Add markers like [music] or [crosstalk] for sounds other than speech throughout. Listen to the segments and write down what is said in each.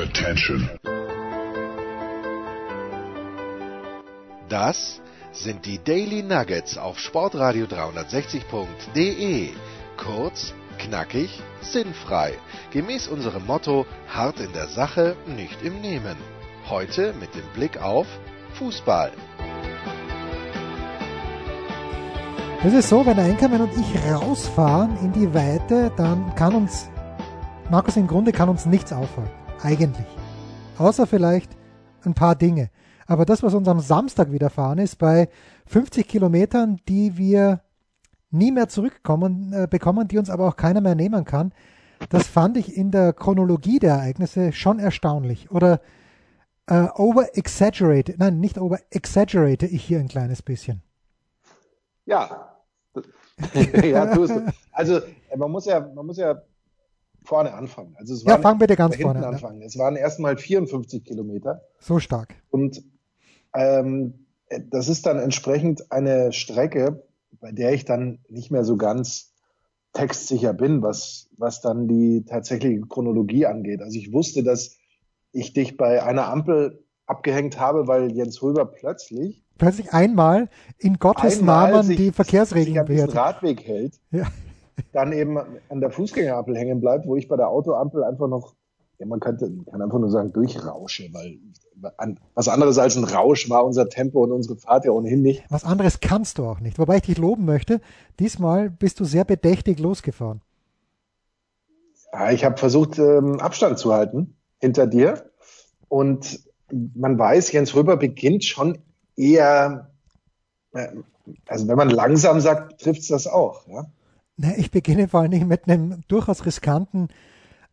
Attention. Das sind die Daily Nuggets auf Sportradio 360.de. Kurz, knackig, sinnfrei. Gemäß unserem Motto: hart in der Sache, nicht im Nehmen. Heute mit dem Blick auf Fußball. Es ist so, wenn der Enkermann und ich rausfahren in die Weite, dann kann uns, Markus, im Grunde kann uns nichts auffallen. Eigentlich. Außer vielleicht ein paar Dinge. Aber das, was uns am Samstag widerfahren ist, bei 50 Kilometern, die wir nie mehr zurückkommen, äh, bekommen, die uns aber auch keiner mehr nehmen kann, das fand ich in der Chronologie der Ereignisse schon erstaunlich. Oder äh, over-exaggerate, nein, nicht over-exaggerate ich hier ein kleines bisschen. Ja. [laughs] ja, du. Also man muss ja, man muss ja vorne anfangen. Also es ja, fang bitte ganz vorne an. Anfangen. Es waren erstmal 54 Kilometer. So stark. Und ähm, das ist dann entsprechend eine Strecke, bei der ich dann nicht mehr so ganz textsicher bin, was, was dann die tatsächliche Chronologie angeht. Also ich wusste, dass ich dich bei einer Ampel abgehängt habe, weil Jens Röber plötzlich plötzlich einmal in Gottes einmal Namen sich, die Verkehrsregeln sich an Radweg hält, ja. Dann eben an der Fußgängerampel hängen bleibt, wo ich bei der Autoampel einfach noch, ja, man könnte, kann einfach nur sagen, durchrausche, weil was anderes als ein Rausch war unser Tempo und unsere Fahrt ja ohnehin nicht. Was anderes kannst du auch nicht. Wobei ich dich loben möchte, diesmal bist du sehr bedächtig losgefahren. Ja, ich habe versucht, ähm, Abstand zu halten hinter dir. Und man weiß, Jens Röber beginnt schon eher, äh, also wenn man langsam sagt, trifft es das auch. Ja? Na, ich beginne vor allen Dingen mit einem durchaus riskanten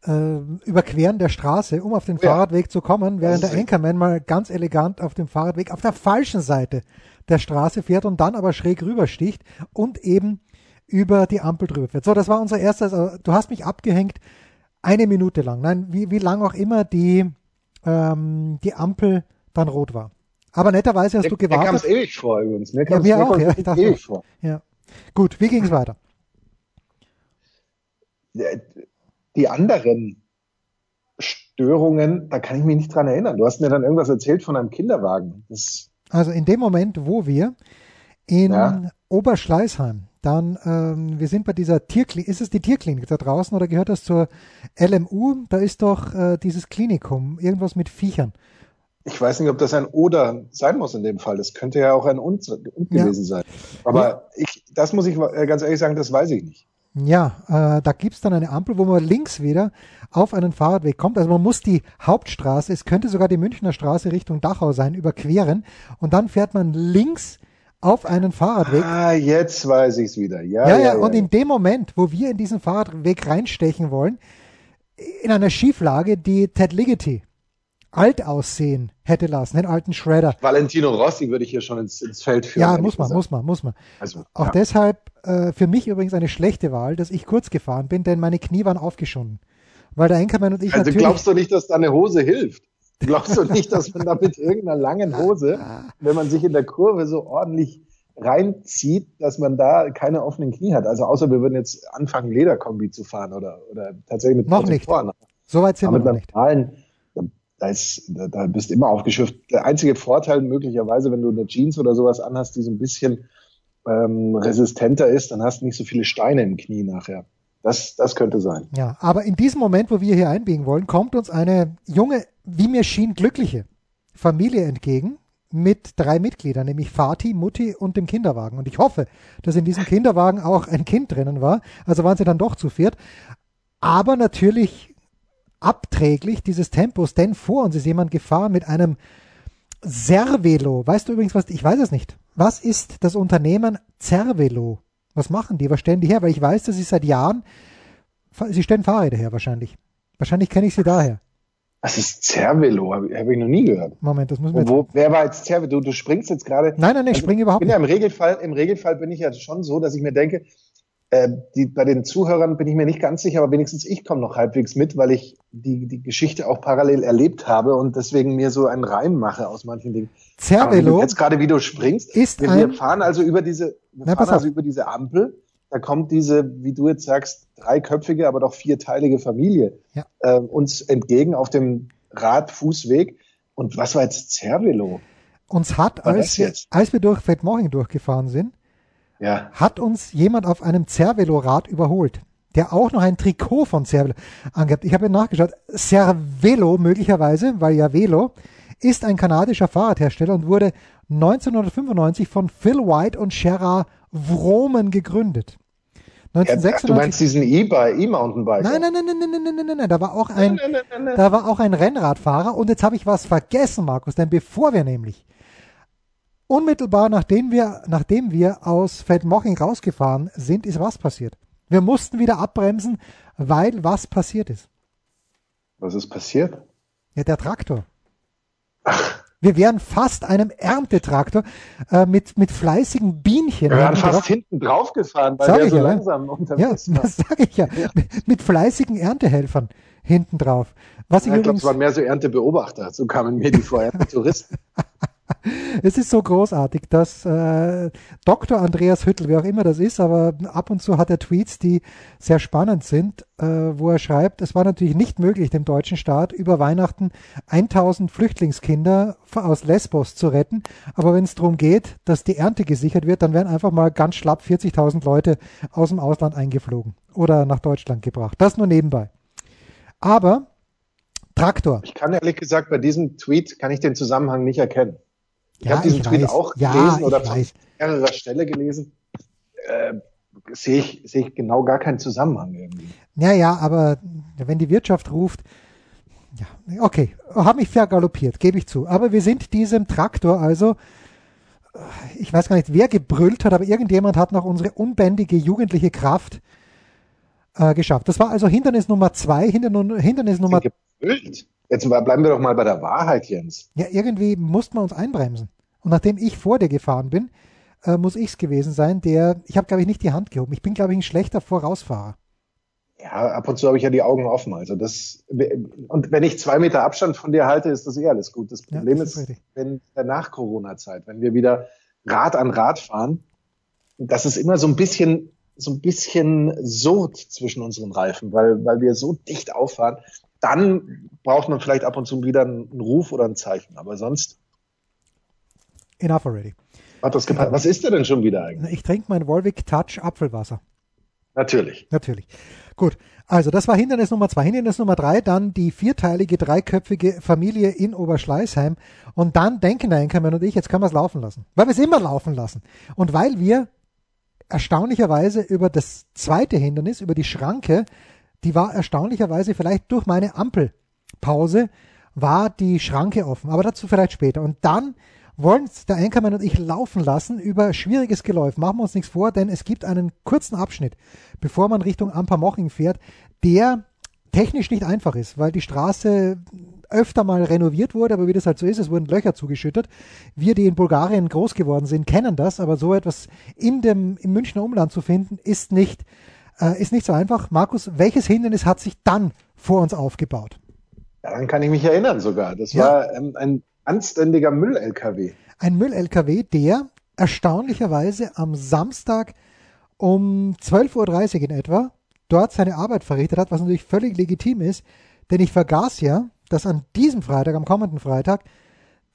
äh, Überqueren der Straße, um auf den ja. Fahrradweg zu kommen, während der Anchorman mal ganz elegant auf dem Fahrradweg auf der falschen Seite der Straße fährt und dann aber schräg rübersticht und eben über die Ampel drüber fährt. So, das war unser erstes, also, du hast mich abgehängt eine Minute lang, nein, wie, wie lang auch immer die, ähm, die Ampel dann rot war. Aber netterweise hast mir, du gewartet. Mir kam es ewig vor übrigens. Mir, ja, mir auch, ja, ewig vor. Ja. Gut, wie ging es weiter? Die anderen Störungen, da kann ich mich nicht dran erinnern. Du hast mir dann irgendwas erzählt von einem Kinderwagen. Das also in dem Moment, wo wir in ja. Oberschleißheim, dann, ähm, wir sind bei dieser Tierklinik, ist es die Tierklinik da draußen oder gehört das zur LMU? Da ist doch äh, dieses Klinikum, irgendwas mit Viechern. Ich weiß nicht, ob das ein Oder sein muss in dem Fall. Das könnte ja auch ein Und, und gewesen ja. sein. Aber ja. ich, das muss ich äh, ganz ehrlich sagen, das weiß ich nicht. Ja, äh, da gibt's dann eine Ampel, wo man links wieder auf einen Fahrradweg kommt. Also man muss die Hauptstraße, es könnte sogar die Münchner Straße Richtung Dachau sein, überqueren und dann fährt man links auf einen Fahrradweg. Ah, jetzt weiß ich's wieder. Ja, ja, ja, ja und ja. in dem Moment, wo wir in diesen Fahrradweg reinstechen wollen, in einer Schieflage, die Ted Ligety alt aussehen hätte lassen, den alten Shredder. Valentino Rossi würde ich hier schon ins, ins Feld führen. Ja, muss man, muss man, muss man. Also, Auch ja. deshalb äh, für mich übrigens eine schlechte Wahl, dass ich kurz gefahren bin, denn meine Knie waren aufgeschonnen. Weil der Enkermann und ich Also glaubst du nicht, dass deine Hose hilft? Glaubst du nicht, dass man da mit irgendeiner langen Hose, [laughs] wenn man sich in der Kurve so ordentlich reinzieht, dass man da keine offenen Knie hat? Also außer wir würden jetzt anfangen, Lederkombi zu fahren oder, oder tatsächlich mit Noch nicht. Soweit sind wir noch nicht. Da, ist, da, da bist immer aufgeschürft. Der einzige Vorteil möglicherweise, wenn du eine Jeans oder sowas anhast, die so ein bisschen ähm, resistenter ist, dann hast du nicht so viele Steine im Knie nachher. Das, das könnte sein. Ja, aber in diesem Moment, wo wir hier einbiegen wollen, kommt uns eine junge, wie mir schien, glückliche Familie entgegen mit drei Mitgliedern, nämlich Vati, Mutti und dem Kinderwagen. Und ich hoffe, dass in diesem Kinderwagen auch ein Kind drinnen war. Also waren sie dann doch zu viert. Aber natürlich abträglich dieses Tempos, denn vor uns ist jemand gefahren mit einem Cervelo. Weißt du übrigens was? Ich weiß es nicht. Was ist das Unternehmen Cervelo? Was machen die? Was stellen die her? Weil ich weiß, dass sie seit Jahren, sie stellen Fahrräder her wahrscheinlich. Wahrscheinlich kenne ich sie daher. Was ist Cervelo? Habe hab ich noch nie gehört. Moment, das müssen wir wo, Wer war jetzt Cervelo? Du, du springst jetzt gerade. Nein, nein, nein, ich also, springe überhaupt nicht. Ja im Regelfall, im Regelfall bin ich ja schon so, dass ich mir denke, äh, die, bei den Zuhörern bin ich mir nicht ganz sicher, aber wenigstens ich komme noch halbwegs mit, weil ich die, die Geschichte auch parallel erlebt habe und deswegen mir so einen Reim mache aus manchen Dingen. Cervelo. Jetzt gerade wie du springst. Ist wir, ein, wir fahren also über diese, wir fahren also über diese Ampel. Da kommt diese, wie du jetzt sagst, dreiköpfige, aber doch vierteilige Familie ja. äh, uns entgegen auf dem Radfußweg. Und was war jetzt Cervelo? Uns hat, als wir, als wir durch Feldmoching durchgefahren sind, ja. hat uns jemand auf einem Cervelo-Rad überholt, der auch noch ein Trikot von Cervelo angehabt. Ich habe ja nachgeschaut. Cervelo möglicherweise, weil ja Velo, ist ein kanadischer Fahrradhersteller und wurde 1995 von Phil White und Gerard Vromen gegründet. 1996, ja, du meinst diesen E-Bike, E-Mountainbike? Nein, nein, nein, nein, nein, nein, nein, nein, nein, da war auch ein, nein, nein, nein, da war auch ein Rennradfahrer und jetzt habe ich was vergessen, Markus, denn bevor wir nämlich unmittelbar nachdem wir, nachdem wir aus Feldmoching rausgefahren sind, ist was passiert. Wir mussten wieder abbremsen, weil was passiert ist. Was ist passiert? Ja, der Traktor. Ach. Wir wären fast einem Erntetraktor äh, mit, mit fleißigen Bienchen. Wir wären fast drauf. hinten drauf gefahren, weil sag wir so ja, langsam unterwegs Ja, das sage ich ja. ja. Mit, mit, fleißigen Erntehelfern hinten drauf. Was ich, ja, ich glaube, es waren mehr so Erntebeobachter. So kamen mir die vor, Touristen. [laughs] es ist so großartig, dass äh, Dr. Andreas Hüttel, wer auch immer das ist, aber ab und zu hat er Tweets, die sehr spannend sind, äh, wo er schreibt, es war natürlich nicht möglich, dem deutschen Staat über Weihnachten 1000 Flüchtlingskinder aus Lesbos zu retten. Aber wenn es darum geht, dass die Ernte gesichert wird, dann werden einfach mal ganz schlapp 40.000 Leute aus dem Ausland eingeflogen oder nach Deutschland gebracht. Das nur nebenbei. Aber Traktor. Ich kann ehrlich gesagt bei diesem Tweet kann ich den Zusammenhang nicht erkennen. Ich ja, habe diesen Tweet weiß. auch ja, gelesen oder von mehrerer Stelle gelesen. Äh, sehe ich, sehe ich genau gar keinen Zusammenhang irgendwie. Ja, ja, aber wenn die Wirtschaft ruft, ja, okay, habe mich vergaloppiert, gebe ich zu. Aber wir sind diesem Traktor also, ich weiß gar nicht, wer gebrüllt hat, aber irgendjemand hat noch unsere unbändige jugendliche Kraft äh, geschafft. Das war also Hindernis Nummer zwei, Hindernis Nummer. Gebrüllt? Jetzt bleiben wir doch mal bei der Wahrheit, Jens. Ja, irgendwie mussten wir uns einbremsen. Und nachdem ich vor dir gefahren bin, äh, muss ich es gewesen sein, der, ich habe, glaube ich, nicht die Hand gehoben. Ich bin, glaube ich, ein schlechter Vorausfahrer. Ja, ab und zu habe ich ja die Augen offen. Also das, und wenn ich zwei Meter Abstand von dir halte, ist das eh alles gut. Das Problem ja, das ist, ist wenn nach Corona-Zeit, wenn wir wieder Rad an Rad fahren, das ist immer so ein bisschen, so ein bisschen Sod zwischen unseren Reifen, weil, weil wir so dicht auffahren dann braucht man vielleicht ab und zu wieder einen Ruf oder ein Zeichen. Aber sonst. Enough already. Hat das gepasst. Was ist der denn schon wieder eigentlich? Ich trinke mein Volvic Touch Apfelwasser. Natürlich. Natürlich. Gut. Also, das war Hindernis Nummer zwei. Hindernis Nummer drei, dann die vierteilige, dreiköpfige Familie in Oberschleißheim. Und dann denken der Enkermann und ich, jetzt können wir es laufen lassen. Weil wir es immer laufen lassen. Und weil wir erstaunlicherweise über das zweite Hindernis, über die Schranke, die war erstaunlicherweise vielleicht durch meine Ampelpause war die Schranke offen, aber dazu vielleicht später. Und dann wollen der Anchorman und ich laufen lassen über schwieriges Geläuf. Machen wir uns nichts vor, denn es gibt einen kurzen Abschnitt, bevor man Richtung Ampermoching fährt, der technisch nicht einfach ist, weil die Straße öfter mal renoviert wurde, aber wie das halt so ist, es wurden Löcher zugeschüttet. Wir, die in Bulgarien groß geworden sind, kennen das, aber so etwas in dem, im Münchner Umland zu finden, ist nicht äh, ist nicht so einfach. Markus, welches Hindernis hat sich dann vor uns aufgebaut? Daran kann ich mich erinnern sogar. Das ja. war ähm, ein anständiger Müll-LKW. Ein Müll-LKW, der erstaunlicherweise am Samstag um 12.30 Uhr in etwa dort seine Arbeit verrichtet hat, was natürlich völlig legitim ist, denn ich vergaß ja, dass an diesem Freitag, am kommenden Freitag,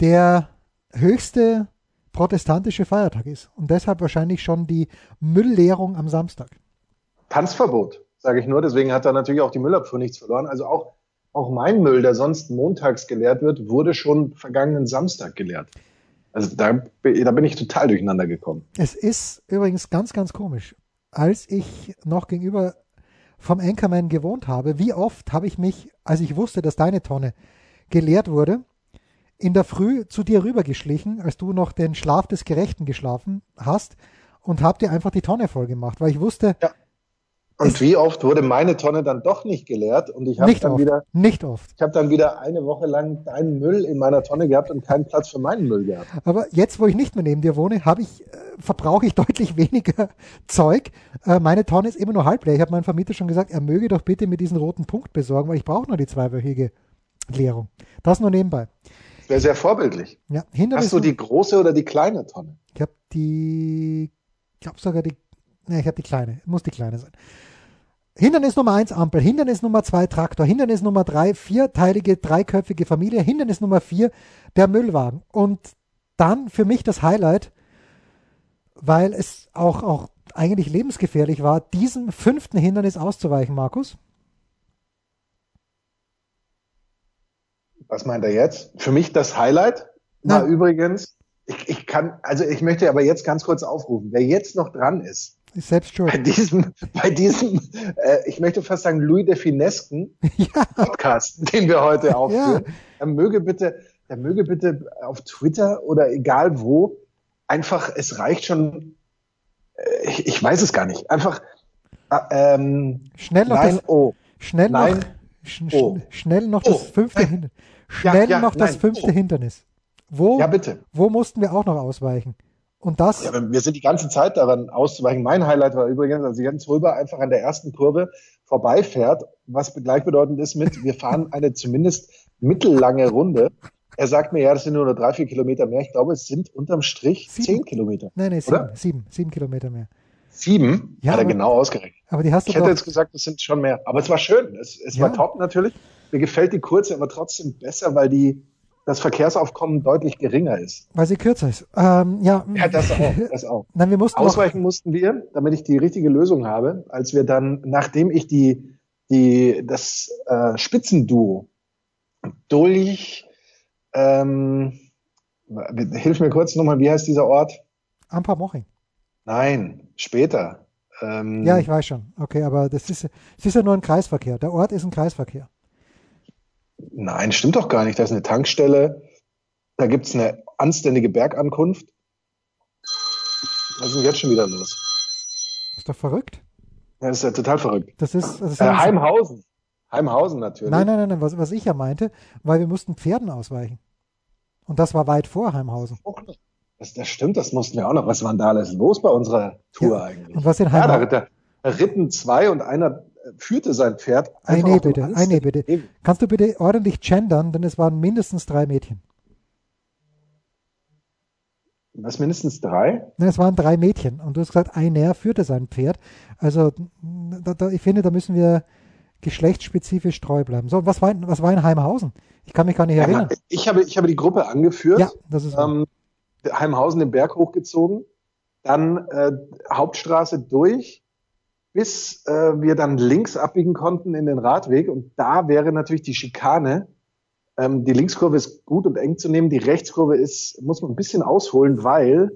der höchste protestantische Feiertag ist und deshalb wahrscheinlich schon die Müllleerung am Samstag. Tanzverbot, sage ich nur. Deswegen hat da natürlich auch die Müllabfuhr nichts verloren. Also auch, auch mein Müll, der sonst montags geleert wird, wurde schon vergangenen Samstag geleert. Also da, da bin ich total durcheinander gekommen. Es ist übrigens ganz, ganz komisch. Als ich noch gegenüber vom Anchorman gewohnt habe, wie oft habe ich mich, als ich wusste, dass deine Tonne geleert wurde, in der Früh zu dir rübergeschlichen, als du noch den Schlaf des Gerechten geschlafen hast und habe dir einfach die Tonne voll gemacht, weil ich wusste, ja. Und wie oft wurde meine Tonne dann doch nicht geleert und ich habe dann oft. wieder nicht oft. Ich habe dann wieder eine Woche lang deinen Müll in meiner Tonne gehabt und keinen Platz für meinen Müll gehabt. Aber jetzt, wo ich nicht mehr neben dir wohne, habe ich äh, verbrauche ich [laughs] deutlich weniger Zeug. Äh, meine Tonne ist immer nur halb leer. Ich habe meinem Vermieter schon gesagt, er möge doch bitte mir diesen roten Punkt besorgen, weil ich brauche nur die zweiwöchige Leerung. Das nur nebenbei. Wäre sehr vorbildlich. Ja, Hast du die große oder die kleine Tonne? Ich habe die, ich glaube sogar die, ne, ich habe die kleine. Muss die kleine sein. Hindernis Nummer eins Ampel, Hindernis Nummer zwei Traktor, Hindernis Nummer drei vierteilige, dreiköpfige Familie, Hindernis Nummer vier der Müllwagen. Und dann für mich das Highlight, weil es auch, auch eigentlich lebensgefährlich war, diesem fünften Hindernis auszuweichen, Markus. Was meint er jetzt? Für mich das Highlight war übrigens, ich, ich kann, also ich möchte aber jetzt ganz kurz aufrufen, wer jetzt noch dran ist, ist selbst schuld. Bei diesem, bei diesem äh, ich möchte fast sagen, Louis de Finesken [laughs] ja. Podcast, den wir heute aufführen, ja. er möge bitte, er möge bitte auf Twitter oder egal wo, einfach, es reicht schon, äh, ich, ich weiß es gar nicht, einfach äh, ähm, schnell noch nein, das, oh. schnell nein, noch, sch, oh. schnell noch das oh. fünfte Hindernis. Schnell ja, noch das nein, fünfte oh. Hindernis. Wo, ja, bitte. wo mussten wir auch noch ausweichen? Und das? Ja, wir sind die ganze Zeit daran auszuweichen. Mein Highlight war übrigens, als Jens Röber einfach an der ersten Kurve vorbeifährt, was gleichbedeutend ist mit, wir fahren eine zumindest mittellange Runde. Er sagt mir, ja, das sind nur noch drei, vier Kilometer mehr. Ich glaube, es sind unterm Strich sieben. zehn Kilometer. Nein, nein, sieben, sieben, sieben Kilometer mehr. Sieben? Ja, Hat er aber, genau ausgerechnet. Aber die hast du ich hätte jetzt gesagt, es sind schon mehr. Aber es war schön. Es, es ja. war top natürlich. Mir gefällt die kurze aber trotzdem besser, weil die, das Verkehrsaufkommen deutlich geringer ist. Weil sie kürzer ist. Ähm, ja. ja, das auch. [laughs] Das auch. Nein, wir mussten Ausweichen mussten wir, damit ich die richtige Lösung habe, als wir dann, nachdem ich die, die, das äh, Spitzenduo durch, ähm, hilf mir kurz nochmal, wie heißt dieser Ort? Ampermoching. Nein, später. Ähm, ja, ich weiß schon. Okay, aber das ist, das ist ja nur ein Kreisverkehr. Der Ort ist ein Kreisverkehr. Nein, stimmt doch gar nicht. Da ist eine Tankstelle, da gibt es eine anständige Bergankunft. Was ist denn jetzt schon wieder los? Ist doch verrückt. Ja, das ist ja total verrückt. Das ist, das ist äh, Heimhausen. Heimhausen natürlich. Nein, nein, nein, nein was, was ich ja meinte, weil wir mussten Pferden ausweichen. Und das war weit vor Heimhausen. Das, das stimmt, das mussten wir auch noch. Was war denn da alles los bei unserer Tour ja. eigentlich? Und was in Heimhausen? Ja, da, da ritten zwei und einer führte sein Pferd. Ein nee, bitte, ein nee, bitte. Kannst du bitte ordentlich gendern, denn es waren mindestens drei Mädchen. Was, mindestens drei? Nein, es waren drei Mädchen. Und du hast gesagt, einer führte sein Pferd. Also, da, da, ich finde, da müssen wir geschlechtsspezifisch treu bleiben. So, was war, was war in Heimhausen? Ich kann mich gar nicht ja, erinnern. Ich habe, ich habe die Gruppe angeführt. Ja, das ist ähm, Heimhausen den Berg hochgezogen, dann äh, Hauptstraße durch, bis äh, wir dann links abbiegen konnten in den Radweg. Und da wäre natürlich die Schikane. Ähm, die Linkskurve ist gut und eng zu nehmen. Die Rechtskurve ist, muss man ein bisschen ausholen, weil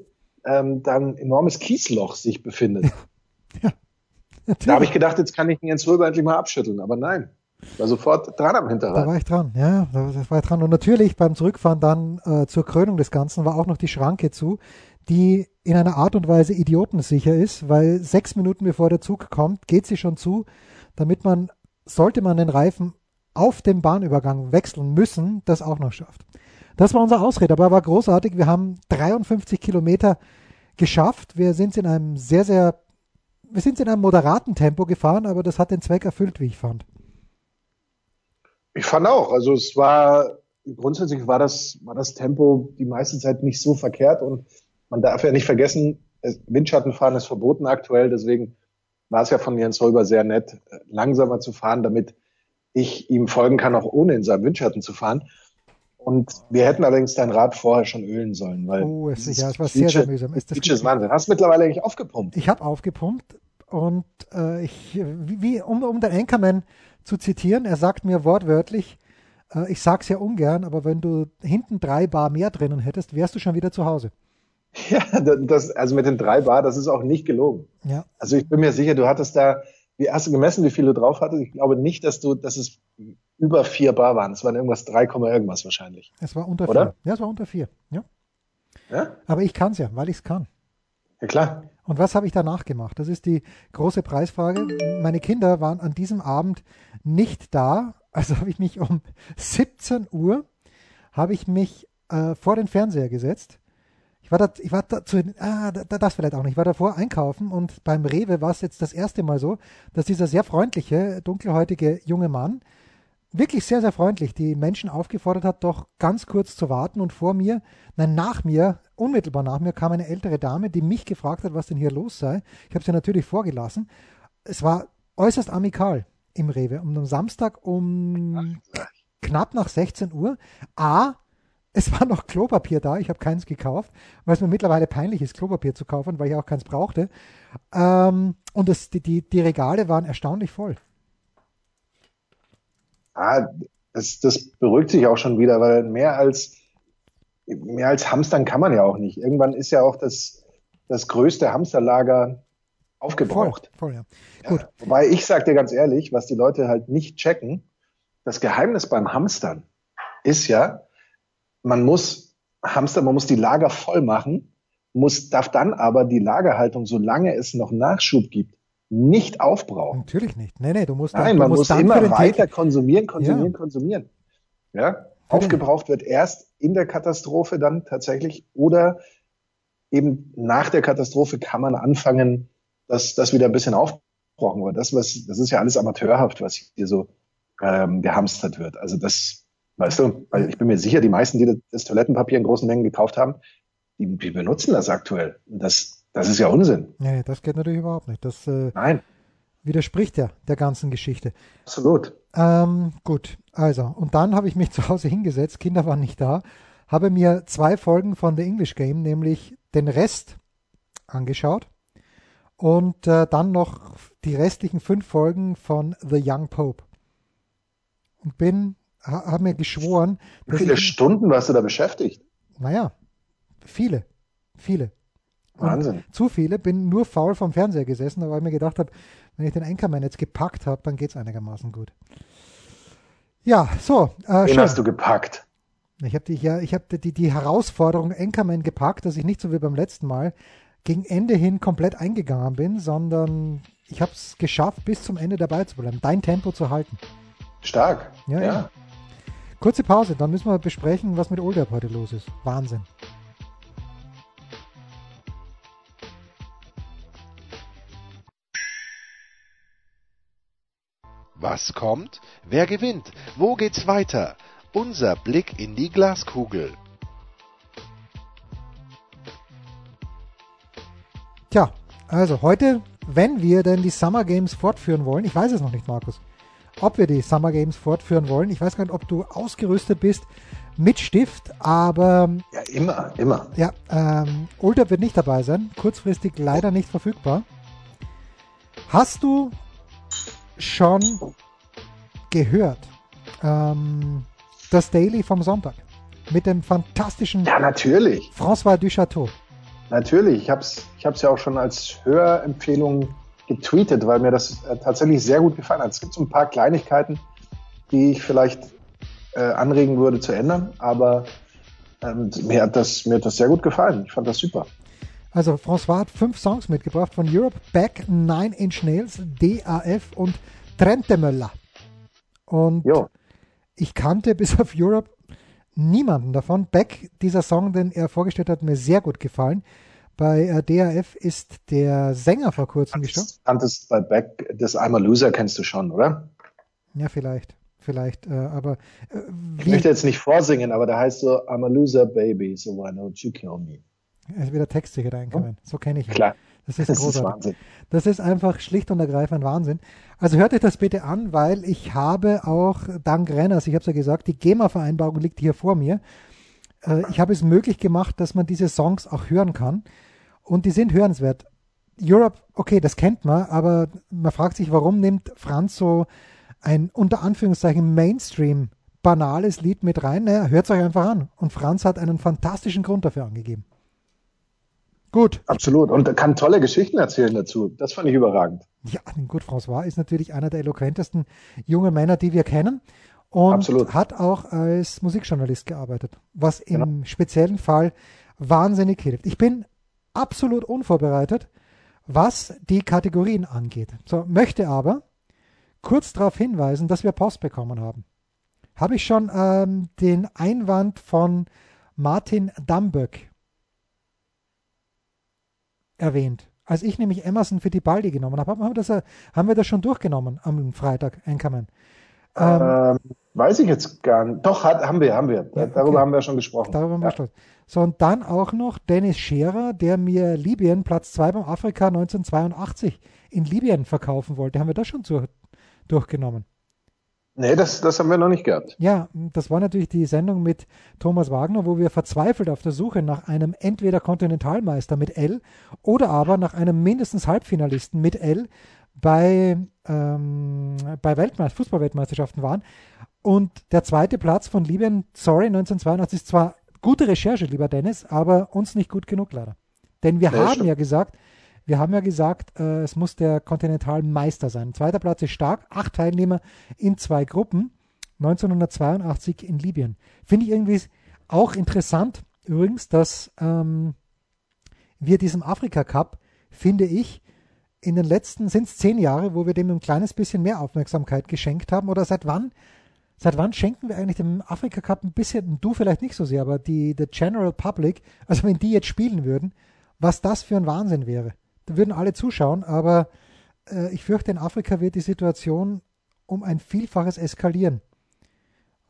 ähm, dann enormes Kiesloch sich befindet. [laughs] Ja, da habe ich gedacht, jetzt kann ich ihn Jens Röber endlich mal abschütteln. Aber nein, war sofort dran am Hinterrad. Da war ich dran, ja, da war ich dran. Und natürlich beim Zurückfahren dann äh, zur Krönung des Ganzen war auch noch die Schranke zu, die in einer Art und Weise idiotensicher ist, weil sechs Minuten bevor der Zug kommt, geht sie schon zu, damit man, sollte man den Reifen auf dem Bahnübergang wechseln müssen, das auch noch schafft. Das war unser Ausrede, aber war großartig. Wir haben 53 Kilometer geschafft. Wir sind in einem sehr, sehr, wir sind in einem moderaten Tempo gefahren, aber das hat den Zweck erfüllt, wie ich fand. Ich fand auch. Also es war grundsätzlich war das war das Tempo die meiste Zeit nicht so verkehrt und man darf ja nicht vergessen, Windschattenfahren ist verboten aktuell, deswegen war es ja von Jens Röber sehr nett, langsamer zu fahren, damit ich ihm folgen kann, auch ohne in seinem Windschatten zu fahren. Und wir hätten allerdings dein Rad vorher schon ölen sollen, weil oh, es, ja, es war sehr, sehr mühsam. Ist das ist Wahnsinn. Hast du mittlerweile eigentlich aufgepumpt? Ich habe aufgepumpt und äh, ich, wie, wie, um, um den Anchorman zu zitieren, er sagt mir wortwörtlich, äh, ich sag's ja ungern, aber wenn du hinten drei Bar mehr drinnen hättest, wärst du schon wieder zu Hause. [laughs] Ja, das, also mit den drei Bar, das ist auch nicht gelogen. Ja. Also ich bin mir sicher, du hattest da, wie hast du gemessen, wie viel du drauf hattest? Ich glaube nicht, dass du, dass es über vier Bar waren. Es waren irgendwas 3, irgendwas wahrscheinlich. Es war unter Oder? vier. Ja, es war unter vier. Ja. ja? Aber ich kann's ja, weil ich's kann. Ja, klar. Und was habe ich danach gemacht? Das ist die große Preisfrage. Meine Kinder waren an diesem Abend nicht da. Also [laughs] habe ich mich um 17 Uhr habe ich mich äh, vor den Fernseher gesetzt ich war da, ich war da zu, ah, da, das vielleicht auch nicht. Ich war davor einkaufen und beim Rewe war es jetzt das erste Mal so, dass dieser sehr freundliche, dunkelhäutige junge Mann wirklich sehr, sehr freundlich die Menschen aufgefordert hat, doch ganz kurz zu warten und vor mir, nein, nach mir, unmittelbar nach mir kam eine ältere Dame, die mich gefragt hat, was denn hier los sei. Ich habe sie natürlich vorgelassen. Es war äußerst amikal im Rewe. Und am Samstag um knapp nach 16 Uhr. A, es war noch Klopapier da, ich habe keins gekauft, weil es mir mittlerweile peinlich ist, Klopapier zu kaufen, weil ich auch keins brauchte. Ähm, und das, die, die, die Regale waren erstaunlich voll. Ah, das, das beruhigt sich auch schon wieder, weil mehr als, mehr als Hamstern kann man ja auch nicht. Irgendwann ist ja auch das, das größte Hamsterlager aufgebraucht. Voll, voll ja. ja. Gut. Wobei ich sage dir ganz ehrlich, was die Leute halt nicht checken, das Geheimnis beim Hamstern ist ja, man muss Hamster, man muss die Lager voll machen, muss, darf dann aber die Lagerhaltung, solange es noch Nachschub gibt, nicht aufbrauchen. Natürlich nicht. Nee, nee, du musst Nein, man muss immer weiter konsumieren, konsumieren, ja. konsumieren. Ja? Aufgebraucht wird erst in der Katastrophe dann tatsächlich oder eben nach der Katastrophe kann man anfangen, dass das wieder ein bisschen aufbrauchen wird. Das, was, das ist ja alles amateurhaft, was hier so ähm, gehamstert wird. Also das, weißt du, weil ich bin mir sicher, die meisten, die das Toilettenpapier in großen Mengen gekauft haben, die, die benutzen das aktuell. Das, das ist ja Unsinn. Nee, das geht natürlich überhaupt nicht. Das äh, Nein. widerspricht ja der ganzen Geschichte. Absolut. Ähm, gut, also, und dann habe ich mich [laughs] zu Hause hingesetzt, Kinder waren nicht da, habe mir zwei Folgen von The English Game, nämlich den Rest angeschaut und äh, dann noch die restlichen fünf Folgen von The Young Pope. Und bin, ha, habe mir geschworen. Wie viele Stunden warst du da beschäftigt? Naja, viele, viele. Wahnsinn. Und zu viele, bin nur faul vom Fernseher gesessen, weil ich mir gedacht habe, wenn ich den Anchorman jetzt gepackt habe, dann geht es einigermaßen gut. Ja, so. Äh, Den hast du gepackt. Ich habe die, ja, ich hab die, die Herausforderung Anchorman gepackt, dass ich nicht so wie beim letzten Mal gegen Ende hin komplett eingegangen bin, sondern ich habe es geschafft, bis zum Ende dabei zu bleiben, dein Tempo zu halten. Stark. Ja, ja. ja. Kurze Pause, dann müssen wir besprechen, was mit Oldab heute los ist. Wahnsinn. Was kommt? Wer gewinnt? Wo geht's weiter? Unser Blick in die Glaskugel. Tja, also heute, wenn wir denn die Summer Games fortführen wollen, ich weiß es noch nicht, Markus, ob wir die Summer Games fortführen wollen. Ich weiß gar nicht, ob du ausgerüstet bist mit Stift, aber. Ja, immer, immer. Ja, ähm, Ulter wird nicht dabei sein, kurzfristig leider nicht verfügbar. Hast du schon gehört ähm, das Daily vom Sonntag mit dem fantastischen ja, natürlich. François Duchateau? Natürlich, ich habe es ich hab's ja auch schon als Hörempfehlung getweetet, weil mir das äh, tatsächlich sehr gut gefallen hat. Es gibt so ein paar Kleinigkeiten, die ich vielleicht äh, anregen würde zu ändern, aber ähm, mir, hat das, mir hat das sehr gut gefallen. Ich fand das super. Also François hat fünf Songs mitgebracht von Europe, Back, Nine Inch Nails, DAF und Trentemöller. Und jo. ich kannte bis auf Europe niemanden davon. Beck, dieser Song, den er vorgestellt hat, mir sehr gut gefallen. Bei äh, DAF ist der Sänger vor kurzem gestorben. Kanntest bei Beck, das I'm a Loser kennst du schon, oder? Ja, vielleicht. Vielleicht, äh, aber äh, Ich möchte jetzt nicht vorsingen, aber da heißt so I'm a loser baby, so why don't you kill me? Er ist wieder textsicher reinkommen. So kenne ich ihn. Klar. Das ist, das ist Wahnsinn. Das ist einfach schlicht und ergreifend Wahnsinn. Also hört euch das bitte an, weil ich habe auch dank Renners, ich habe es ja gesagt, die GEMA-Vereinbarung liegt hier vor mir. Äh, ich habe es möglich gemacht, dass man diese Songs auch hören kann. Und die sind hörenswert. Europe, okay, das kennt man, aber man fragt sich, warum nimmt Franz so ein unter Anführungszeichen Mainstream banales Lied mit rein? Naja, hört es euch einfach an. Und Franz hat einen fantastischen Grund dafür angegeben. Gut. Absolut. Und er kann tolle Geschichten erzählen dazu. Das fand ich überragend. Ja, gut, François ist natürlich einer der eloquentesten jungen Männer, die wir kennen. Und Absolut. hat auch als Musikjournalist gearbeitet, was im genau. speziellen Fall wahnsinnig hilft. Ich bin absolut unvorbereitet, was die Kategorien angeht. So, möchte aber kurz darauf hinweisen, dass wir Post bekommen haben. Habe ich schon ähm, den Einwand von Martin Damböck erwähnt. Als ich nämlich Emerson für die Baldi genommen habe, haben wir das, haben wir das schon durchgenommen am Freitag, Einkommen. Ähm, ähm, Weiß ich jetzt gar nicht. Doch, hat, haben wir, haben wir. Ja, Darüber haben wir schon gesprochen. Darüber haben wir gesprochen. So, und dann auch noch Dennis Scherer, der mir Libyen Platz 2 beim Afrika 1982 in Libyen verkaufen wollte. Haben wir das schon zu, durchgenommen? Nee, das, das haben wir noch nicht gehabt. Ja, das war natürlich die Sendung mit Thomas Wagner, wo wir verzweifelt auf der Suche nach einem entweder Kontinentalmeister mit L oder aber nach einem mindestens Halbfinalisten mit L bei, ähm, bei Weltmeister, Fußballweltmeisterschaften waren. Und der zweite Platz von Libyen, sorry, 1982 ist zwar gute Recherche, lieber Dennis, aber uns nicht gut genug leider. Denn wir nee, haben stimmt. ja gesagt, wir haben ja gesagt, äh, es muss der Kontinentalmeister sein. Zweiter Platz ist stark, acht Teilnehmer in zwei Gruppen, 1982 in Libyen. Finde ich irgendwie auch interessant, übrigens, dass ähm, wir diesem Afrika Cup, finde ich, in den letzten, sind es zehn Jahre, wo wir dem ein kleines bisschen mehr Aufmerksamkeit geschenkt haben? Oder seit wann, seit wann schenken wir eigentlich dem Afrika Cup ein bisschen, du vielleicht nicht so sehr, aber die, the General Public, also wenn die jetzt spielen würden, was das für ein Wahnsinn wäre da würden alle zuschauen, aber äh, ich fürchte, in Afrika wird die Situation um ein Vielfaches eskalieren,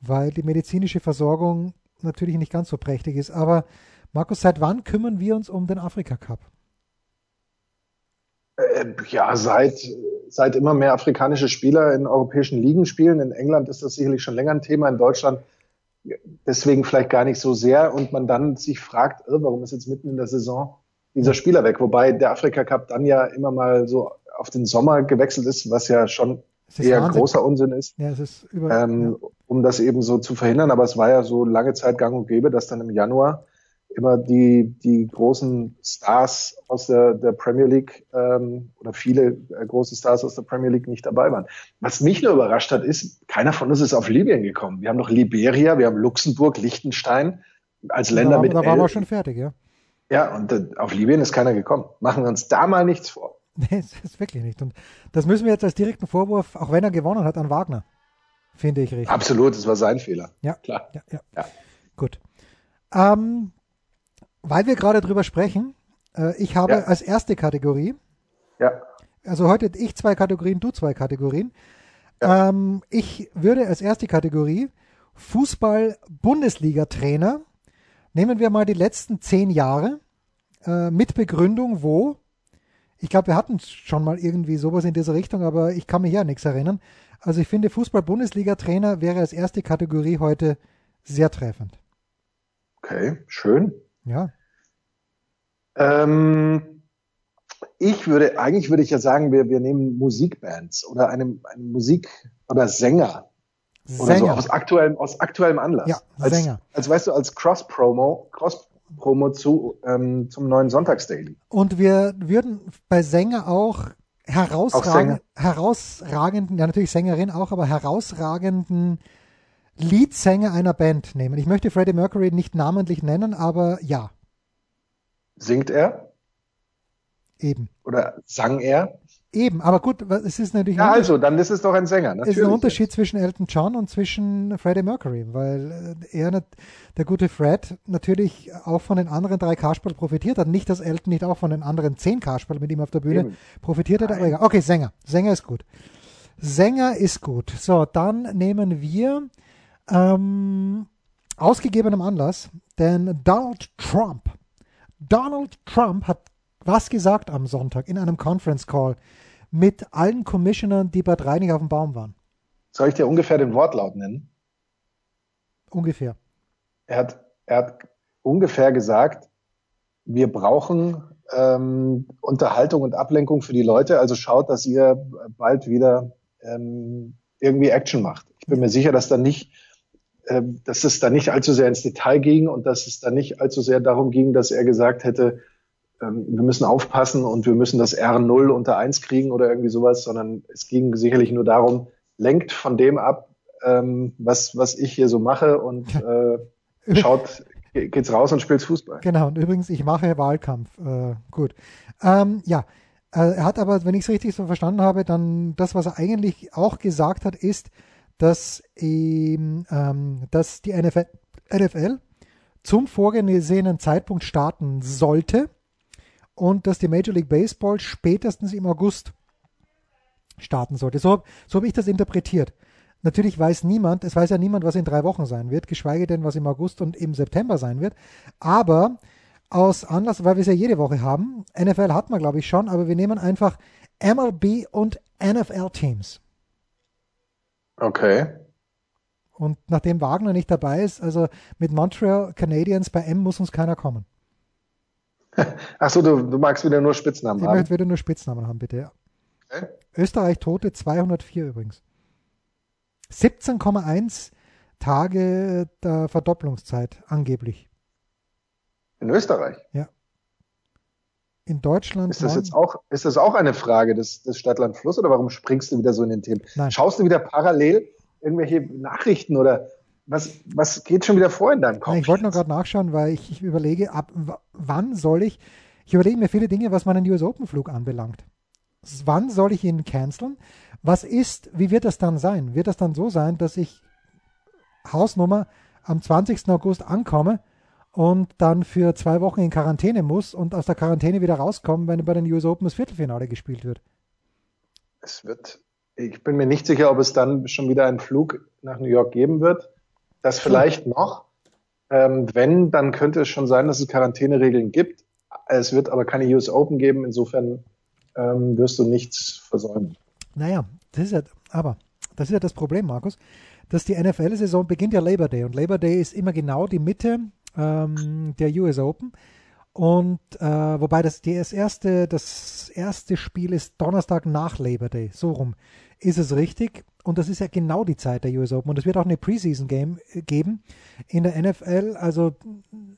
weil die medizinische Versorgung natürlich nicht ganz so prächtig ist. Aber Markus, seit wann kümmern wir uns um den Afrika Cup? Äh, ja, seit, seit immer mehr afrikanische Spieler in europäischen Ligen spielen. In England ist das sicherlich schon länger ein Thema, in Deutschland deswegen vielleicht gar nicht so sehr. Und man dann sich fragt, äh, warum ist jetzt mitten in der Saison dieser Spieler weg. Wobei der Afrika Cup dann ja immer mal so auf den Sommer gewechselt ist, was ja schon eher Wahnsinn. großer Unsinn ist, ja, ist ähm, um das eben so zu verhindern. Aber es war ja so lange Zeit gang und gäbe, dass dann im Januar immer die, die großen Stars aus der, der Premier League ähm, oder viele äh, große Stars aus der Premier League nicht dabei waren. Was mich nur überrascht hat, ist, keiner von uns ist auf Libyen gekommen. Wir haben noch Liberia, wir haben Luxemburg, Liechtenstein als Länder da, mit Da waren wir schon fertig, ja. Ja, und äh, auf Libyen ist keiner gekommen. Machen wir uns da mal nichts vor. [laughs] Nee, das ist wirklich nicht. Und das müssen wir jetzt als direkten Vorwurf, auch wenn er gewonnen hat, an Wagner. Finde ich richtig. Absolut, es war sein Fehler. Ja, klar. Ja, ja. ja. Gut. Ähm, weil wir gerade drüber sprechen, äh, ich habe ja. als erste Kategorie, ja. also heute ich zwei Kategorien, du zwei Kategorien. Ja. Ähm, ich würde als erste Kategorie Fußball-Bundesliga-Trainer Nehmen wir mal die letzten zehn Jahre äh, mit Begründung, wo, ich glaube, wir hatten schon mal irgendwie sowas in dieser Richtung, aber ich kann mich ja nichts erinnern. Also ich finde, Fußball-Bundesliga-Trainer wäre als erste Kategorie heute sehr treffend. Okay, schön. Ja. Ähm, ich würde, eigentlich würde ich ja sagen, wir, wir nehmen Musikbands oder eine, eine Musik- oder Sänger. Oder so aus aktuellem, aus aktuellem Anlass. Ja, als, Sänger. Als weißt du, als Cross-Promo, Cross-Promo zu, ähm, zum neuen Sonntagsdaily. Und wir würden bei Sänger auch herausragend, auch herausragenden, ja natürlich Sängerin auch, aber herausragenden Leadsänger einer Band nehmen. Ich möchte Freddie Mercury nicht namentlich nennen, aber ja. Singt er? Eben. Oder sang er? Eben, aber gut, es ist natürlich. Ja, also, dann ist es doch ein Sänger. Es ist ein Unterschied zwischen Elton John und zwischen Freddie Mercury, weil äh, er, der gute Fred, natürlich auch von den anderen drei Kasperl profitiert hat. Nicht, dass Elton nicht auch von den anderen zehn Kasperl mit ihm auf der Bühne Eben. profitiert hat, aber egal. Okay, Sänger. Sänger ist gut. Sänger ist gut. So, dann nehmen wir ähm, ausgegebenem Anlass, denn Donald Trump, Donald Trump hat was gesagt am Sonntag in einem Conference Call mit allen Commissionern, die bei drei nicht auf dem Baum waren. Soll ich dir ungefähr den Wortlaut nennen? Ungefähr. Er hat, er hat ungefähr gesagt, wir brauchen ähm, Unterhaltung und Ablenkung für die Leute, also schaut, dass ihr bald wieder ähm, irgendwie Action macht. Ich bin mir sicher, dass da nicht, dass es da nicht allzu sehr ins Detail ging und dass es da nicht allzu sehr darum ging, dass er gesagt hätte, ähm, wir müssen aufpassen und wir müssen das R0 unter 1 kriegen oder irgendwie sowas, sondern es ging sicherlich nur darum, lenkt von dem ab, ähm, was, was ich hier so mache und äh, schaut, geht's raus und spielt Fußball. Genau, und übrigens, ich mache Wahlkampf. Äh, gut. Ähm, ja, äh, er hat aber, wenn ich es richtig so verstanden habe, dann das, was er eigentlich auch gesagt hat, ist, dass, ähm, dass die NFL, NFL zum vorgesehenen Zeitpunkt starten sollte und dass die Major League Baseball spätestens im August starten sollte. So, so habe ich das interpretiert. Natürlich weiß niemand, es weiß ja niemand, was in drei Wochen sein wird, geschweige denn, was im August und im September sein wird. Aber aus Anlass, weil wir es ja jede Woche haben, NFL hat man glaube ich schon, aber wir nehmen einfach MLB und NFL Teams. Okay. Und nachdem Wagner nicht dabei ist, also mit Montreal Canadiens bei M muss uns keiner kommen. [laughs] Achso, du, du magst wieder nur Spitznamen ich haben. Ich möchte wieder nur Spitznamen haben, bitte, ja. Okay. Österreich Tote 204 übrigens. 17,1 Tage der Verdopplungszeit angeblich. In Österreich? Ja. In Deutschland. Ist das jetzt auch, ist das auch eine Frage des, des Stadtland-Fluss oder warum springst du wieder so in den Themen? Nein. Schaust du wieder parallel irgendwelche Nachrichten oder was, was geht schon wieder vor in deinem Kopf? Nein, ich wollte nur gerade nachschauen, weil ich, ich überlege, ab wann soll ich, ich überlege mir viele Dinge, was meinen US Open Flug anbelangt. Wann soll ich ihn canceln? Was ist, wie wird das dann sein? Wird das dann so sein, dass ich Hausnummer am 20. August ankomme und dann für zwei Wochen in Quarantäne muss und aus der Quarantäne wieder rauskommen, wenn bei den US Open das Viertelfinale gespielt wird? Es wird, ich bin mir nicht sicher, ob es dann schon wieder einen Flug nach New York geben wird. Das vielleicht noch. Ähm, wenn, dann könnte es schon sein, dass es Quarantäneregeln gibt. Es wird aber keine US Open geben. Insofern ähm, wirst du nichts versäumen. Naja, das ist ja, aber das ist ja das Problem, Markus, dass die NFL-Saison beginnt ja Labor Day und Labor Day ist immer genau die Mitte ähm, der US Open. Und äh, wobei das, das, erste, das erste Spiel ist Donnerstag nach Labor Day, so rum ist es richtig. Und das ist ja genau die Zeit der US Open. Und es wird auch eine Preseason-Game äh, geben in der NFL. Also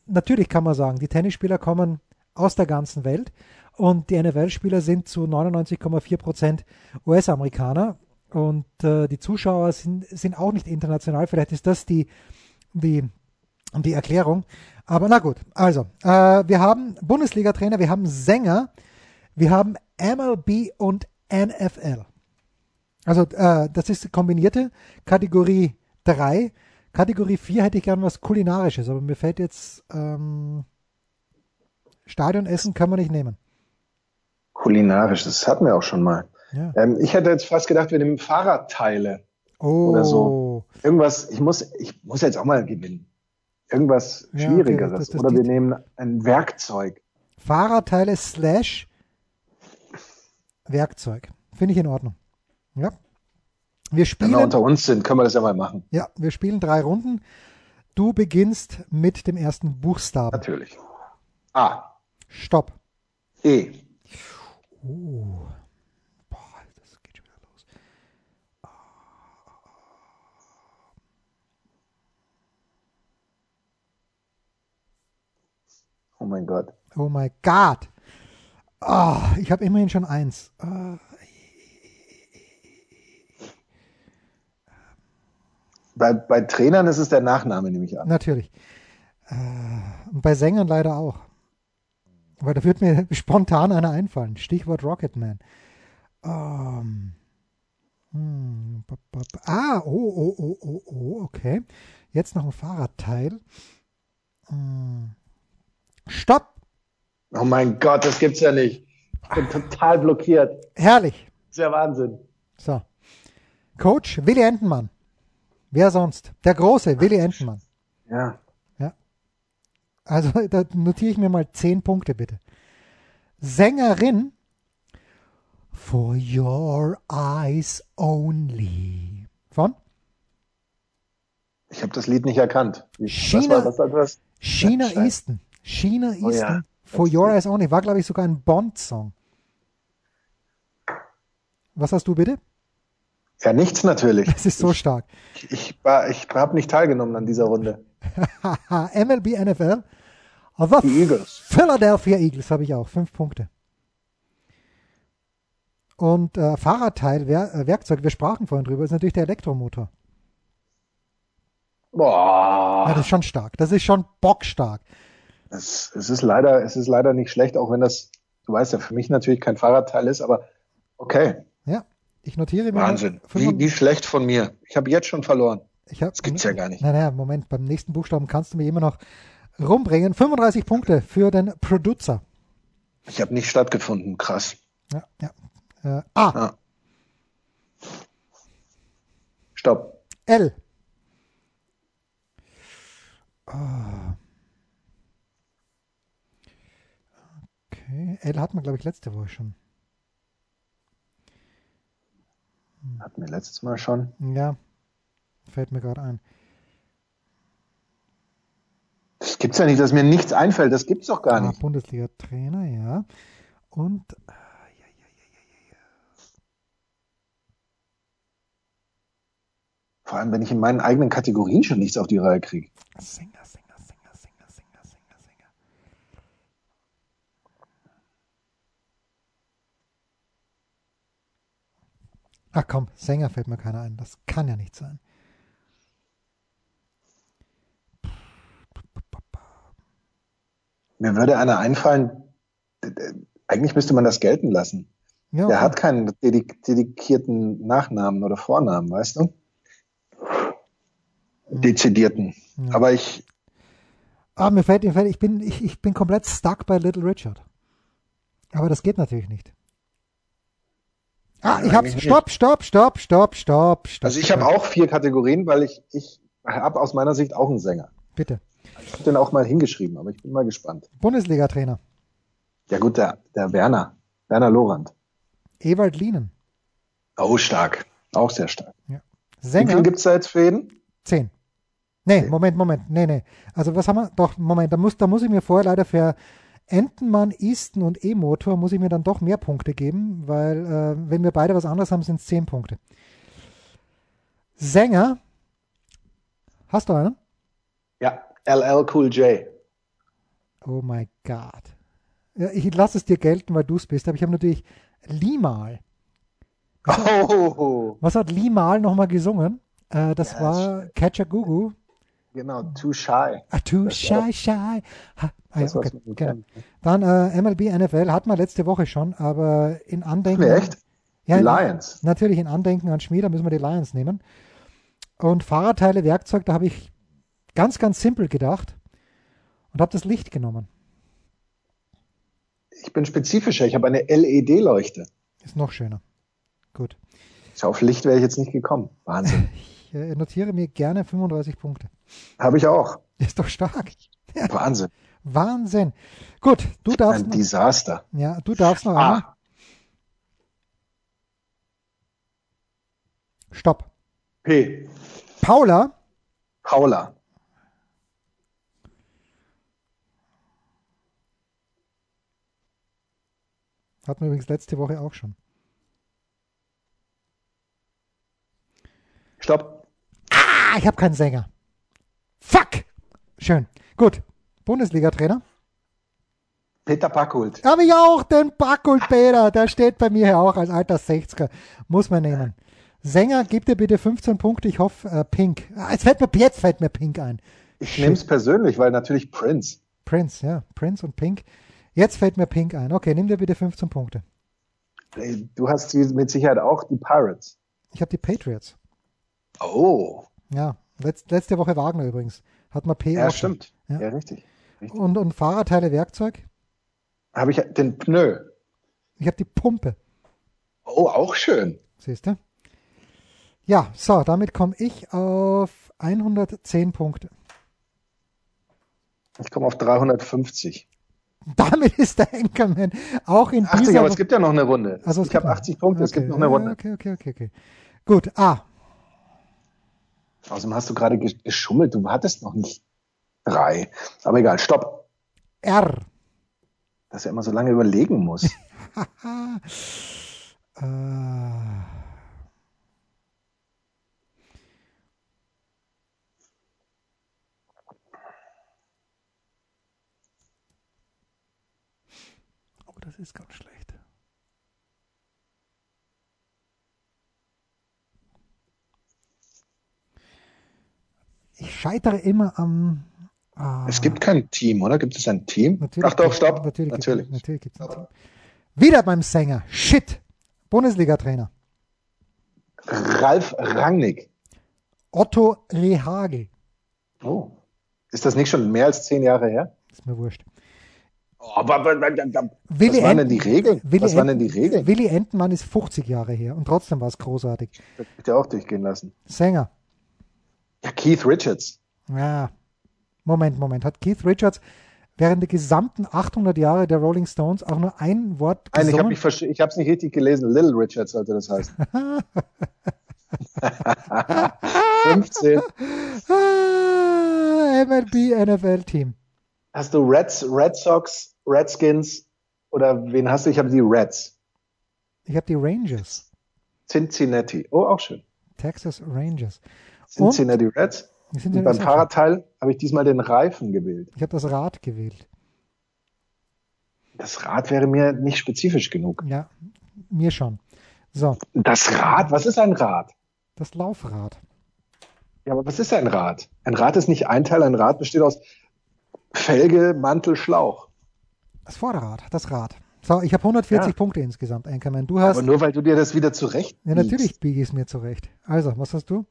natürlich kann man sagen, die Tennisspieler kommen aus der ganzen Welt und die NFL-Spieler sind zu 99,4 Prozent US-Amerikaner. Und äh, die Zuschauer sind, sind auch nicht international. Vielleicht ist das die, die, die Erklärung. Aber na gut, also, äh, wir haben Bundesliga-Trainer, wir haben Sänger, wir haben MLB und NFL. Also, äh, das ist kombinierte Kategorie 3. Kategorie 4 hätte ich gern was Kulinarisches, aber mir fällt jetzt ähm, Stadionessen kann man nicht nehmen. Kulinarisch, das hatten wir auch schon mal. Ja. Ähm, ich hätte jetzt fast gedacht, wir nehmen Fahrradteile. Oh. Oder so. Irgendwas, ich muss, ich muss jetzt auch mal gewinnen irgendwas ja, Schwierigeres. Okay, das, das Oder wir nehmen ein Werkzeug. Fahrradteile slash Werkzeug. Finde ich in Ordnung. Ja. Wir spielen. Wenn wir unter uns sind, können wir das ja mal machen. Ja, wir spielen drei Runden. Du beginnst mit dem ersten Buchstaben. Natürlich. A. Stopp. E. Oh. Oh mein Gott. Oh mein Gott. Oh, ich habe immerhin schon eins. Oh. Bei, bei Trainern ist es der Nachname, nehme ich an. Natürlich. Äh, und bei Sängern leider auch. Weil da wird mir [laughs] spontan einer einfallen. Stichwort Rocketman. Um, ähm, hm, ah, oh, oh, oh, oh, oh, okay. Jetzt noch ein Fahrradteil. Hm. Stopp! Oh mein Gott, das gibt's ja nicht. Ich bin total blockiert. Herrlich. Das ist ja Wahnsinn. So. Coach Willi Entenmann. Wer sonst? Der große Willi Entenmann. Ja. Ja. Also, [laughs] da notiere ich mir mal zehn Punkte, bitte. Sängerin For Your Eyes Only. Von? Ich habe das Lied nicht erkannt. China, was war, was? China ja, Easton. China Easton. Oh, ja. For Your Eyes Only war, glaube ich, sogar ein Bond-Song. Was hast du bitte? Ja, nichts natürlich. [laughs] Das ist so ich, stark. Ich, ich, ich habe nicht teilgenommen an dieser Runde. [laughs] MLB NFL. Aber Die Eagles. Philadelphia Eagles habe ich auch. Fünf Punkte. Und äh, Fahrradteil, Wer äh, Werkzeug, wir sprachen vorhin drüber, ist natürlich der Elektromotor. Boah. Ja, das ist schon stark. Das ist schon bockstark. Es, es, ist leider, es ist leider nicht schlecht, auch wenn das, du weißt ja, für mich natürlich kein Fahrradteil ist, aber okay. Ja, ich notiere mir. Wahnsinn. Wie, wie schlecht von mir. Ich habe jetzt schon verloren. Ich hab, das gibt's ja gar nicht. Nein, nein, Moment, beim nächsten Buchstaben kannst du mir immer noch rumbringen. 35 Punkte für den Producer. Ich habe nicht stattgefunden, krass. Ja, ja. Äh, A. Ah. Stopp. L. Ah. Okay, L hatten wir, glaube ich, letzte Woche schon. Hatten wir letztes Mal schon. Ja, fällt mir gerade ein. Das gibt's ja nicht, dass mir nichts einfällt. Das gibt's doch gar Ah, nicht. Bundesliga-Trainer, ja. Und ja, ja, ja, ja, ja, Vor allem, wenn ich in meinen eigenen Kategorien schon nichts auf die Reihe kriege. Sänger, Sänger, Sänger, Sänger, Sänger. Ach komm, Sänger fällt mir keiner ein. Das kann ja nicht sein. Mir würde einer einfallen, eigentlich müsste man das gelten lassen. Ja, Der okay. hat keinen dedik dedikierten Nachnamen oder Vornamen, weißt du? Dezidierten. Ja. Aber ich, Ah, mir fällt, mir fällt ich, bin, ich, ich bin komplett stuck bei Little Richard. Aber das geht natürlich nicht. Ah, ich hab's. Stopp, stopp, stopp, stopp, stopp, stopp. also ich habe auch vier Kategorien, weil ich, ich habe aus meiner Sicht auch einen Sänger. Bitte. Ich habe den auch mal hingeschrieben, aber ich bin mal gespannt. Bundesliga-Trainer. Ja gut, der, der Werner, Werner Lorand. Ewald Lienen. Oh, stark. Auch sehr stark. Wie Sänger. viel gibt's da jetzt für jeden? Zehn. Nee. Moment, Moment. Nee, nee. Also was haben wir? Doch, Moment, da muss, da muss ich mir vorher leider für Entenmann, Easton und E-Motor muss ich mir dann doch mehr Punkte geben, weil äh, wenn wir beide was anderes haben, sind es zehn Punkte. Sänger. Hast du einen? Ja, LL Cool J. Oh my God. Ja, ich lasse es dir gelten, weil du es bist, aber ich habe natürlich Limal. Oh, Was hat Limal nochmal gesungen? Äh, das Ja, war Catcher Gugu. Genau, Too Shy. Ah, too Das shy, shy. Ha, ah, Das, okay, genau. kennt. Dann äh, MLB NFL hatten wir letzte Woche schon, aber in Andenken. Wer echt? Ja, Die in- Lions. Natürlich in Andenken an Schmied, da müssen wir die Lions nehmen. Und Fahrradteile, Werkzeug, da habe ich ganz, ganz simpel gedacht und habe das Licht genommen. Ich bin spezifischer. Ich habe eine LED-Leuchte. Ist noch schöner. Gut. Auf Licht wäre ich jetzt nicht gekommen. Wahnsinn. [laughs] Ich äh, notiere mir gerne 35 Punkte. Habe ich auch. Ist doch stark. [laughs] Wahnsinn. Wahnsinn. Gut, du darfst Ein noch, Desaster. ja, du darfst noch einmal. Ah, Stopp. P. Paula, Paula. hatten wir übrigens letzte Woche auch schon. Stopp. Ah, ich habe keinen Sänger. Fuck. Schön. Gut. Bundesliga-Trainer. Peter Packhult. Habe ich auch den Backult Peter. Der steht bei mir hier auch als alter 60er. Muss man nehmen. Sänger, gib dir bitte 15 Punkte. Ich hoffe, äh, Pink. Ah, jetzt, fällt mir, jetzt fällt mir Pink ein. Ich nehme es persönlich, weil natürlich Prince. Prince, ja. Prince und Pink. Jetzt fällt mir Pink ein. Okay, nimm dir bitte 15 Punkte. Du hast mit Sicherheit auch die Pirates. Ich habe die Patriots. Oh, Ja. Letz, letzte Woche Wagner übrigens. Hat man P ja, stimmt. Ja. Ja, richtig. richtig. Und, und Fahrradteile, Werkzeug. Habe ich den Pneu. Ich habe die Pumpe. Oh, auch schön. Siehst du? Ja, so, damit komme ich auf 110 Punkte. Ich komme auf 350. Damit ist der Anchorman auch in 80, dieser aber es gibt ja noch eine Runde. Also, es ich habe gibt noch- 80 Punkte, es okay, gibt noch eine Runde. Okay, okay, okay, okay. Gut, A. Außerdem hast du gerade ge- geschummelt, du hattest noch nicht drei. Aber egal, stopp. R. Dass er immer so lange überlegen muss. [laughs] Äh, oh, das ist ganz schlecht. Ich scheitere immer am. Ah, Es gibt kein Team, oder? Gibt es ein Team? Natürlich Ach doch, stopp. Natürlich, Natürlich. Natürlich gibt's ein Team. Wieder beim Sänger. Shit. Bundesliga-Trainer. Ralf Rangnick. Otto Rehagel. Oh. Ist das nicht schon mehr als zehn Jahre her? Ist mir wurscht. Oh, aber, aber, aber, was waren denn die Regeln? Willi Was waren denn die Regeln? Willi Entenmann ist 50 Jahre her und trotzdem war es großartig. Das könnt ihr auch durchgehen lassen. Sänger. Ja, Keith Richards. Ja, Moment, Moment. Hat Keith Richards während der gesamten 800 Jahre der Rolling Stones auch nur ein Wort Nein, gesungen? ich habe es nicht richtig gelesen. Little Richards sollte das heißen. [laughs] 15. Ah, MLB NFL Team. Hast du Reds, Red Sox, Redskins oder wen hast du? Ich habe die Reds. Ich habe die Rangers. Cincinnati. Oh, auch schön. Texas Rangers. Cincinnati Reds. Die sind Und beim Fahrradteil habe ich diesmal den Reifen gewählt. Ich habe das Rad gewählt. Das Rad wäre mir nicht spezifisch genug. Ja, mir schon. So, Das Rad? Was ist ein Rad? das Laufrad. Ja, aber was ist ein Rad? Ein Rad ist nicht ein Teil. Ein Rad besteht aus Felge, Mantel, Schlauch. Das Vorderrad, das Rad. So, ich habe 140 Ja. Punkte insgesamt, Anchorman. Du hast. Aber nur weil du dir das wieder zurecht ja, natürlich biege ich es mir zurecht. Also, was hast du?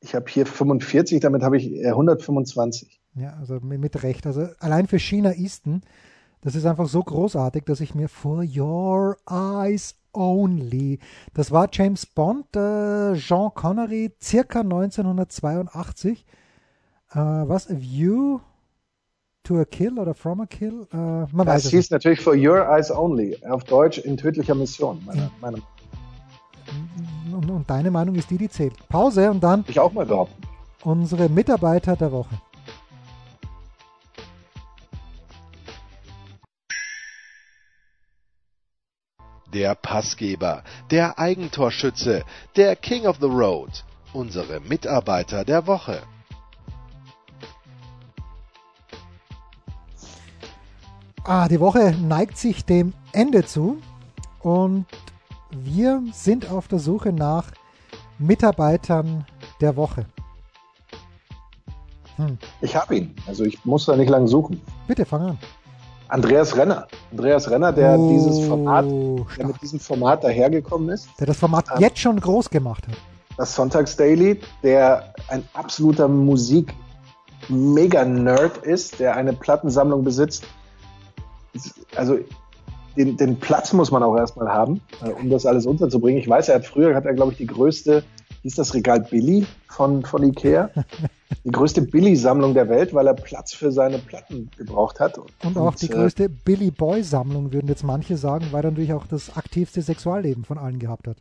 Ich habe hier 45, damit habe ich äh, 125. Ja, also mit, Recht. Also allein für China Easton, das ist einfach so großartig, dass ich mir For Your Eyes Only, das war James Bond, äh, Jean Connery, circa 1982. Äh, was? A View to a Kill oder From a Kill? Äh, man weiß Das es hieß nicht. natürlich For Your Eyes Only. Auf Deutsch in tödlicher Mission. Meine, meine, Und, und deine Meinung ist die, die zählt. Pause und dann ich auch mal behaupten. unsere Mitarbeiter der Woche. Der Passgeber, der Eigentorschütze, der King of the Road, unsere Mitarbeiter der Woche. Ah, die Woche neigt sich dem Ende zu und wir sind auf der Suche nach Mitarbeitern der Woche. Hm. Ich habe ihn. Also ich muss da nicht lange suchen. Bitte fang an. Andreas Renner. Andreas Renner, der Oh, dieses Format, der mit diesem Format dahergekommen ist. Der das Format Ah. jetzt schon groß gemacht hat. Das Sonntagsdaily, der ein absoluter Musik-Mega-Nerd ist, der eine Plattensammlung besitzt. Also den, den Platz muss man auch erstmal haben, äh, um das alles unterzubringen. Ich weiß, er hat früher, hat er glaube ich die größte, hieß das Regal Billy von, von Ikea, [laughs] die größte Billy-Sammlung der Welt, weil er Platz für seine Platten gebraucht hat. Und auch die äh, größte Billy Boy-Sammlung, würden jetzt manche sagen, weil er natürlich auch das aktivste Sexualleben von allen gehabt hat.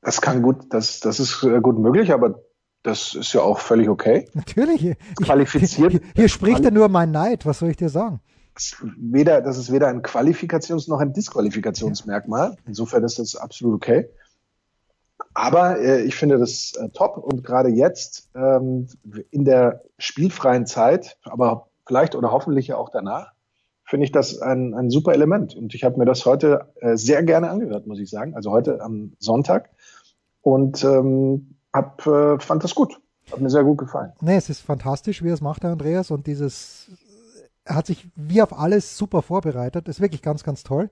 Das kann gut, das, das ist äh, gut möglich, aber das ist ja auch völlig okay. Natürlich. Ich, Qualifiziert. Hier, hier spricht er nur mein Neid, was soll ich dir sagen? Das ist weder, das ist weder ein Qualifikations- noch ein Disqualifikationsmerkmal. Insofern ist das absolut okay. Aber äh, ich finde das äh, top und gerade jetzt ähm, in der spielfreien Zeit, aber vielleicht oder hoffentlich ja auch danach, finde ich das ein, ein super Element. Und ich habe mir das heute äh, sehr gerne angehört, muss ich sagen. Also heute am Sonntag und ähm, hab, äh, fand das gut. Hat mir sehr gut gefallen. Nee, es ist fantastisch, wie er es macht, der Andreas. Und dieses, er hat sich wie auf alles super vorbereitet. Das ist wirklich ganz, ganz toll.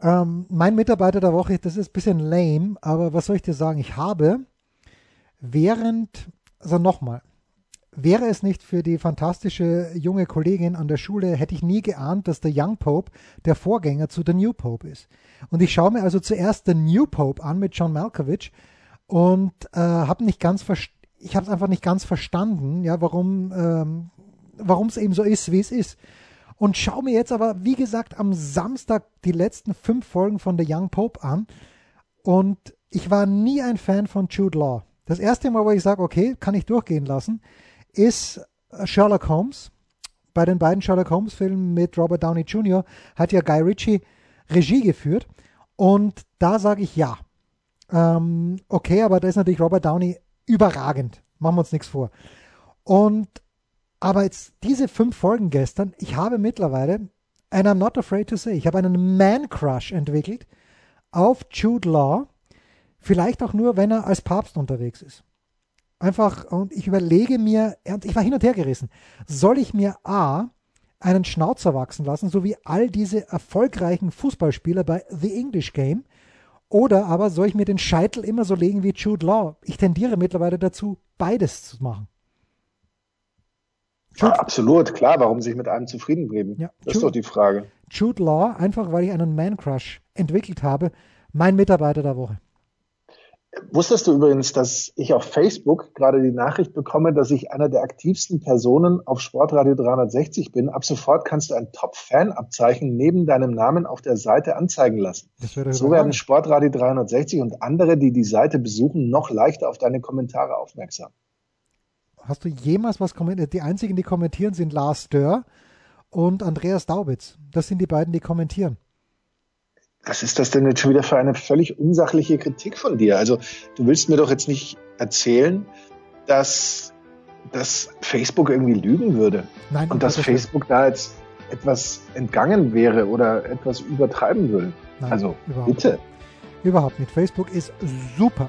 Ähm, mein Mitarbeiter der Woche, das ist ein bisschen lame, aber was soll ich dir sagen? Ich habe während, also nochmal, wäre es nicht für die fantastische junge Kollegin an der Schule, hätte ich nie geahnt, dass der Young Pope der Vorgänger zu der New Pope ist. Und ich schaue mir also zuerst den New Pope an mit John Malkovich und äh, habe nicht ganz verstanden, ich habe es einfach nicht ganz verstanden, ja, warum ähm, warum es eben so ist, wie es ist. Und schau mir jetzt aber, wie gesagt, am Samstag die letzten fünf Folgen von The Young Pope an. Und ich war nie ein Fan von Jude Law. Das erste Mal, wo ich sage, okay, kann ich durchgehen lassen, ist Sherlock Holmes. Bei den beiden Sherlock Holmes Filmen mit Robert Downey Jr. hat ja Guy Ritchie Regie geführt. Und da sage ich ja. Ähm, okay, aber da ist natürlich Robert Downey überragend. Machen wir uns nichts vor. Und aber jetzt diese fünf Folgen gestern, ich habe mittlerweile, and I'm not afraid to say, ich habe einen Man-Crush entwickelt auf Jude Law. Vielleicht auch nur, wenn er als Papst unterwegs ist. Einfach, und ich überlege mir, ich war hin und her gerissen, soll ich mir A, einen Schnauzer wachsen lassen, so wie all diese erfolgreichen Fußballspieler bei The English Game, oder aber soll ich mir den Scheitel immer so legen wie Jude Law? Ich tendiere mittlerweile dazu, beides zu machen. Ja, absolut, klar. Warum sich mit einem zufrieden geben? Ja, das ist Jude- doch die Frage. Jude Law, einfach weil ich einen Man-Crush entwickelt habe, mein Mitarbeiter der Woche. Wusstest du übrigens, dass ich auf Facebook gerade die Nachricht bekomme, dass ich einer der aktivsten Personen auf Sportradio 360 bin? Ab sofort kannst du ein Top-Fan-Abzeichen neben deinem Namen auf der Seite anzeigen lassen. So werden Sportradio 360 und andere, die die Seite besuchen, noch leichter auf deine Kommentare aufmerksam. Hast du jemals was kommentiert? Die einzigen, die kommentieren, sind Lars Dörr und Andreas Daubitz. Das sind die beiden, die kommentieren was ist das denn jetzt schon wieder für eine völlig unsachliche Kritik von dir? Also du willst mir doch jetzt nicht erzählen, dass, dass Facebook irgendwie lügen würde Nein, und dass Facebook da jetzt etwas entgangen wäre oder etwas übertreiben würde. Nein, also bitte. Nicht. Überhaupt nicht. Facebook ist super.